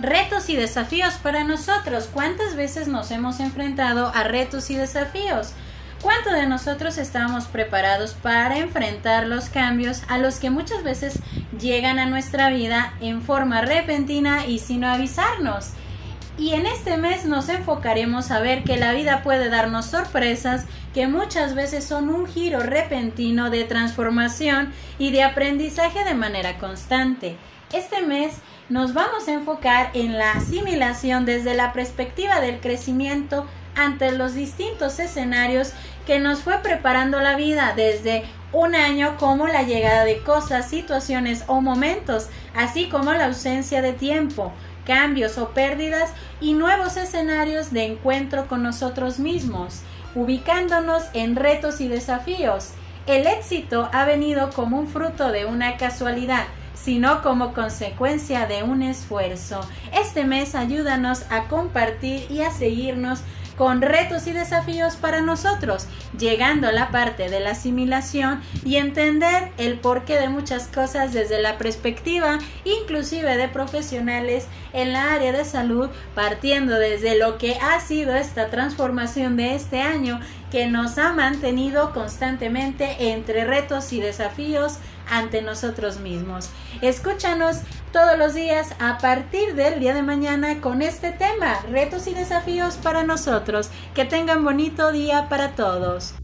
Retos y desafíos para nosotros. ¿Cuántas veces nos hemos enfrentado a retos y desafíos? ¿Cuántos de nosotros estamos preparados para enfrentar los cambios a los que muchas veces llegan a nuestra vida en forma repentina y sin avisarnos? Y en este mes nos enfocaremos a ver que la vida puede darnos sorpresas que muchas veces son un giro repentino de transformación y de aprendizaje de manera constante. Este mes nos vamos a enfocar en la asimilación desde la perspectiva del crecimiento ante los distintos escenarios que nos fue preparando la vida desde un año como la llegada de cosas, situaciones o momentos, así como la ausencia de tiempo cambios o pérdidas y nuevos escenarios de encuentro con nosotros mismos, ubicándonos en retos y desafíos. El éxito ha venido como un fruto de una casualidad, sino como consecuencia de un esfuerzo. Este mes ayúdanos a compartir y a seguirnos con retos y desafíos para nosotros, llegando a la parte de la asimilación y entender el porqué de muchas cosas desde la perspectiva inclusive de profesionales en la área de salud, partiendo desde lo que ha sido esta transformación de este año que nos ha mantenido constantemente entre retos y desafíos ante nosotros mismos. Escúchanos todos los días a partir del día de mañana con este tema, retos y desafíos para nosotros. Que tengan bonito día para todos.